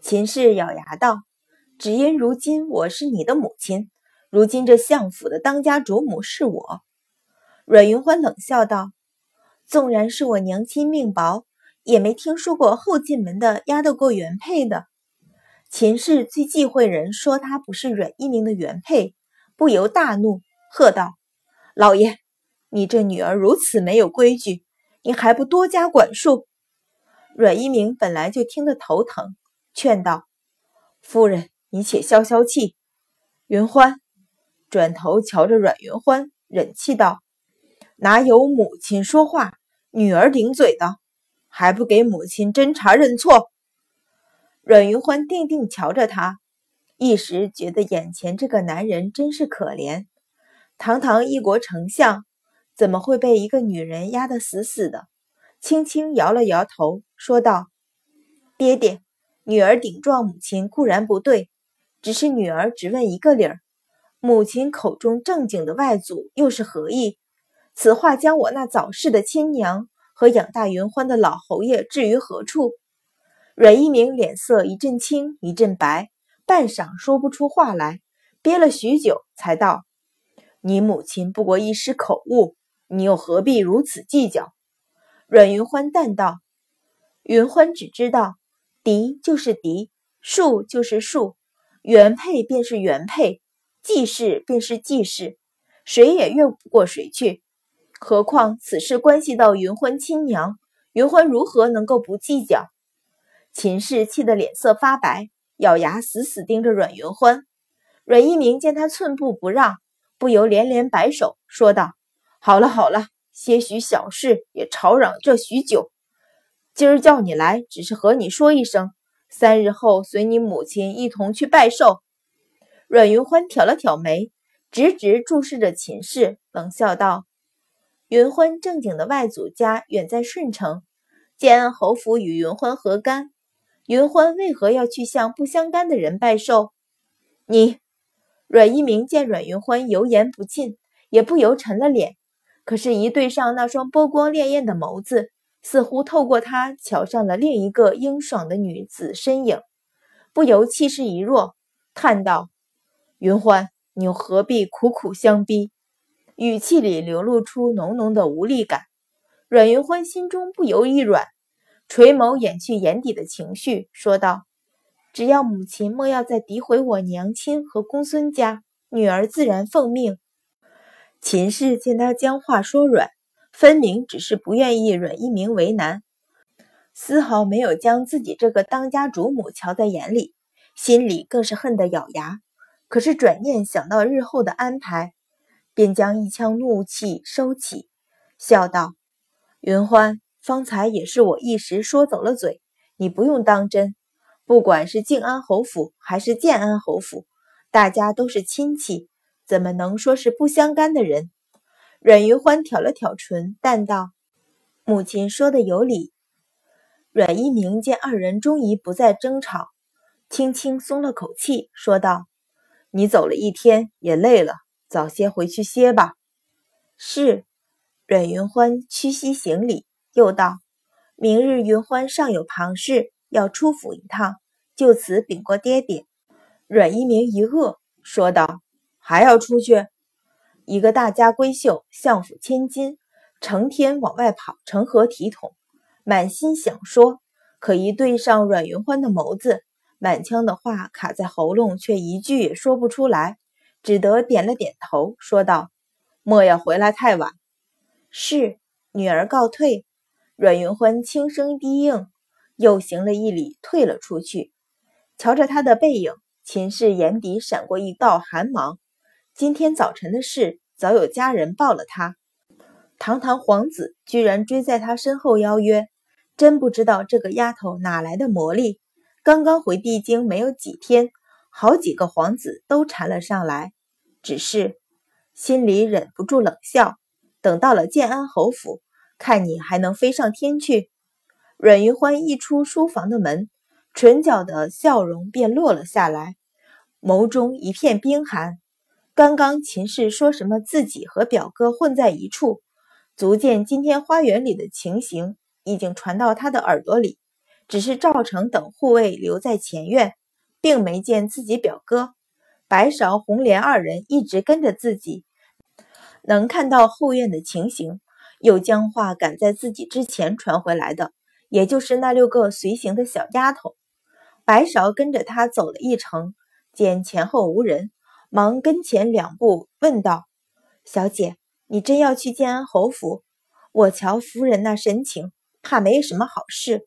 秦氏咬牙道：“只因如今我是你的母亲，如今这相府的当家主母是我。”阮云欢冷笑道：“纵然是我娘亲命薄，也没听说过后进门的压得过原配的。”秦氏最忌讳人说他不是阮一鸣的原配，不由大怒，喝道：“老爷，你这女儿如此没有规矩，你还不多加管束？”阮一鸣本来就听得头疼，劝道：“夫人，你且消消气。”云欢转头瞧着阮云欢，忍气道：“哪有母亲说话，女儿顶嘴的？还不给母亲斟茶认错？”阮云欢定定瞧着他，一时觉得眼前这个男人真是可怜。堂堂一国丞相，怎么会被一个女人压得死死的？轻轻摇了摇头，说道：“爹爹，女儿顶撞母亲固然不对，只是女儿只问一个理儿：母亲口中正经的外祖又是何意？此话将我那早逝的亲娘和养大云欢的老侯爷置于何处？”阮一鸣脸色一阵青一阵白，半晌说不出话来，憋了许久，才道：“你母亲不过一时口误，你又何必如此计较？”阮云欢淡道：“云欢只知道，嫡就是嫡，庶就是庶，原配便是原配，继室便是继室，谁也越不过谁去。何况此事关系到云欢亲娘，云欢如何能够不计较？”秦氏气得脸色发白，咬牙死死盯着阮云欢。阮一鸣见他寸步不让，不由连连摆手，说道：“好了好了，些许小事也吵嚷这许久。今儿叫你来，只是和你说一声，三日后随你母亲一同去拜寿。”阮云欢挑了挑眉，直直注视着秦氏，冷笑道：“云欢正经的外祖家远在顺城，建安侯府与云欢何干？”云欢为何要去向不相干的人拜寿？你阮一鸣见阮云欢油盐不进，也不由沉了脸。可是，一对上那双波光潋滟的眸子，似乎透过他瞧上了另一个英爽的女子身影，不由气势一弱，叹道：“云欢，你又何必苦苦相逼？”语气里流露出浓浓的无力感。阮云欢心中不由一软。垂眸掩去眼底的情绪，说道：“只要母亲莫要再诋毁我娘亲和公孙家，女儿自然奉命。”秦氏见他将话说软，分明只是不愿意阮一鸣为难，丝毫没有将自己这个当家主母瞧在眼里，心里更是恨得咬牙。可是转念想到日后的安排，便将一腔怒气收起，笑道：“云欢。”方才也是我一时说走了嘴，你不用当真。不管是靖安侯府还是建安侯府，大家都是亲戚，怎么能说是不相干的人？阮云欢挑了挑唇，淡道：“母亲说的有理。”阮一鸣见二人终于不再争吵，轻轻松了口气，说道：“你走了一天，也累了，早些回去歇吧。”是。阮云欢屈膝行礼。又道：“明日云欢尚有旁事，要出府一趟，就此禀过爹爹。”阮一鸣一愕，说道：“还要出去？一个大家闺秀，相府千金，成天往外跑，成何体统？”满心想说，可一对上阮云欢的眸子，满腔的话卡在喉咙，却一句也说不出来，只得点了点头，说道：“莫要回来太晚。”是，女儿告退。阮云欢轻声低应，又行了一礼，退了出去。瞧着他的背影，秦氏眼底闪过一道寒芒。今天早晨的事，早有家人报了他。堂堂皇子居然追在他身后邀约，真不知道这个丫头哪来的魔力。刚刚回帝京没有几天，好几个皇子都缠了上来。只是心里忍不住冷笑。等到了建安侯府。看你还能飞上天去！阮云欢一出书房的门，唇角的笑容便落了下来，眸中一片冰寒。刚刚秦氏说什么自己和表哥混在一处，足见今天花园里的情形已经传到他的耳朵里。只是赵成等护卫留在前院，并没见自己表哥。白芍、红莲二人一直跟着自己，能看到后院的情形，又将话赶在自己之前传回来的，也就是那六个随行的小丫头。白芍跟着他走了一程，见前后无人，忙跟前两步问道：“小姐，你真要去建安侯府？我瞧夫人那神情，怕没什么好事。”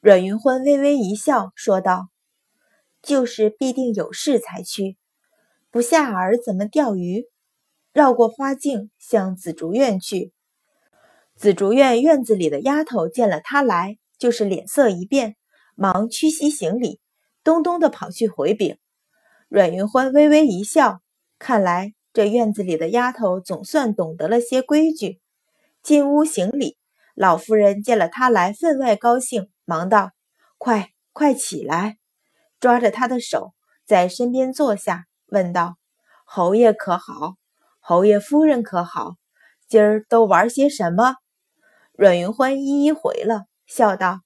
阮云欢微微一笑，说道。就是必定有事才去，不下儿怎么钓鱼？绕过花径，向紫竹院去。紫竹院院子里的丫头见了他来，就是脸色一变，忙屈膝行礼，咚咚的跑去回禀。阮云欢微微一笑，看来这院子里的丫头总算懂得了些规矩。进屋行礼，老夫人见了他来，分外高兴，忙道：“快快起来！”抓着他的手，在身边坐下，问道：“侯爷可好？侯爷夫人可好？今儿都玩些什么？”阮云欢一一回了，笑道：“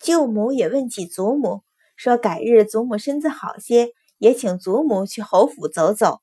舅母也问起祖母，说改日祖母身子好些，也请祖母去侯府走走。”